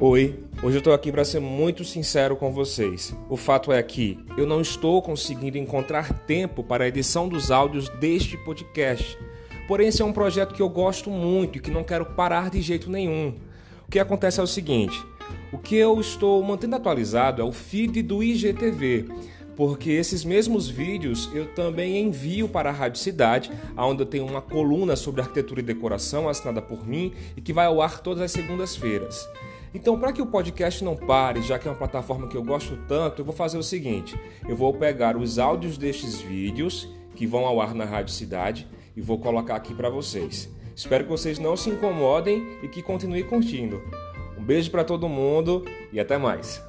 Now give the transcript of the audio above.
Oi, hoje eu estou aqui para ser muito sincero com vocês. O fato é que eu não estou conseguindo encontrar tempo para a edição dos áudios deste podcast. Porém, esse é um projeto que eu gosto muito e que não quero parar de jeito nenhum. O que acontece é o seguinte: o que eu estou mantendo atualizado é o feed do IGTV porque esses mesmos vídeos eu também envio para a Rádio Cidade, onde eu tenho uma coluna sobre arquitetura e decoração assinada por mim e que vai ao ar todas as segundas-feiras. Então, para que o podcast não pare, já que é uma plataforma que eu gosto tanto, eu vou fazer o seguinte: eu vou pegar os áudios destes vídeos que vão ao ar na Rádio Cidade e vou colocar aqui para vocês. Espero que vocês não se incomodem e que continuem curtindo. Um beijo para todo mundo e até mais.